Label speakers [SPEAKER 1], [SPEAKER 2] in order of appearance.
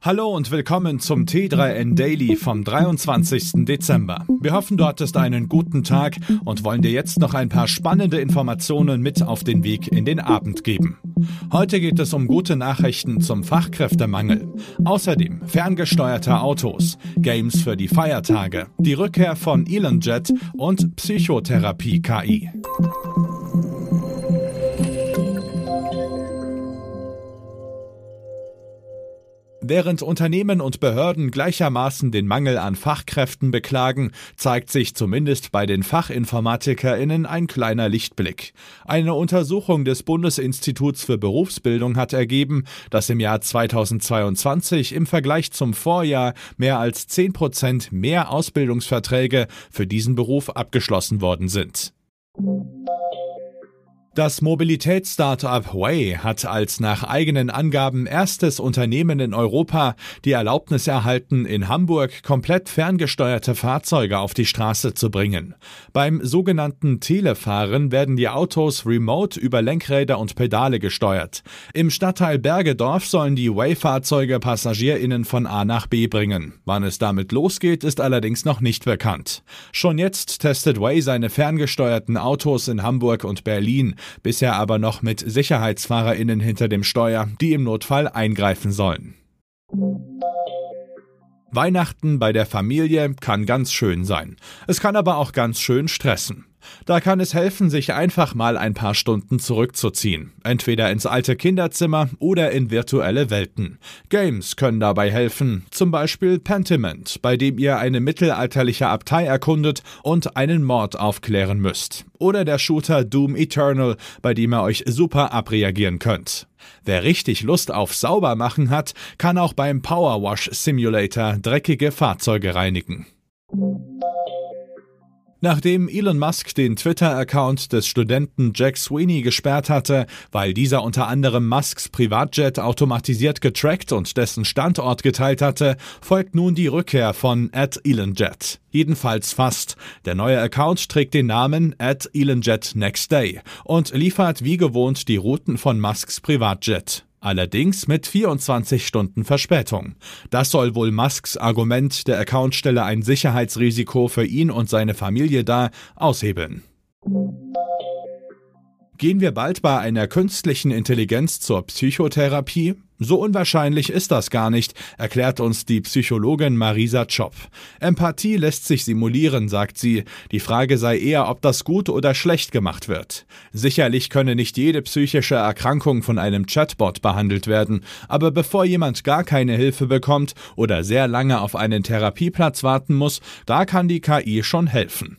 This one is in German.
[SPEAKER 1] Hallo und willkommen zum T3N Daily vom 23. Dezember. Wir hoffen, du hattest einen guten Tag und wollen dir jetzt noch ein paar spannende Informationen mit auf den Weg in den Abend geben. Heute geht es um gute Nachrichten zum Fachkräftemangel. Außerdem ferngesteuerte Autos, Games für die Feiertage, die Rückkehr von ElonJet und Psychotherapie KI. Während Unternehmen und Behörden gleichermaßen den Mangel an Fachkräften beklagen, zeigt sich zumindest bei den Fachinformatikerinnen ein kleiner Lichtblick. Eine Untersuchung des Bundesinstituts für Berufsbildung hat ergeben, dass im Jahr 2022 im Vergleich zum Vorjahr mehr als 10 Prozent mehr Ausbildungsverträge für diesen Beruf abgeschlossen worden sind. Das Mobilitätsstartup Way hat als nach eigenen Angaben erstes Unternehmen in Europa die Erlaubnis erhalten, in Hamburg komplett ferngesteuerte Fahrzeuge auf die Straße zu bringen. Beim sogenannten Telefahren werden die Autos remote über Lenkräder und Pedale gesteuert. Im Stadtteil Bergedorf sollen die Way-Fahrzeuge PassagierInnen von A nach B bringen. Wann es damit losgeht, ist allerdings noch nicht bekannt. Schon jetzt testet Way seine ferngesteuerten Autos in Hamburg und Berlin bisher aber noch mit Sicherheitsfahrerinnen hinter dem Steuer, die im Notfall eingreifen sollen. Weihnachten bei der Familie kann ganz schön sein. Es kann aber auch ganz schön stressen. Da kann es helfen, sich einfach mal ein paar Stunden zurückzuziehen. Entweder ins alte Kinderzimmer oder in virtuelle Welten. Games können dabei helfen. Zum Beispiel Pentiment, bei dem ihr eine mittelalterliche Abtei erkundet und einen Mord aufklären müsst. Oder der Shooter Doom Eternal, bei dem ihr euch super abreagieren könnt. Wer richtig Lust auf Saubermachen hat, kann auch beim Powerwash Simulator dreckige Fahrzeuge reinigen. Nachdem Elon Musk den Twitter-Account des Studenten Jack Sweeney gesperrt hatte, weil dieser unter anderem Musks Privatjet automatisiert getrackt und dessen Standort geteilt hatte, folgt nun die Rückkehr von @elonjet. Jedenfalls fast. Der neue Account trägt den Namen @elonjet next day und liefert wie gewohnt die Routen von Musks Privatjet. Allerdings mit 24 Stunden Verspätung. Das soll wohl Musks Argument, der Account stelle ein Sicherheitsrisiko für ihn und seine Familie dar, aushebeln. Gehen wir bald bei einer künstlichen Intelligenz zur Psychotherapie? So unwahrscheinlich ist das gar nicht, erklärt uns die Psychologin Marisa Chop. Empathie lässt sich simulieren, sagt sie. Die Frage sei eher, ob das gut oder schlecht gemacht wird. Sicherlich könne nicht jede psychische Erkrankung von einem Chatbot behandelt werden, aber bevor jemand gar keine Hilfe bekommt oder sehr lange auf einen Therapieplatz warten muss, da kann die KI schon helfen.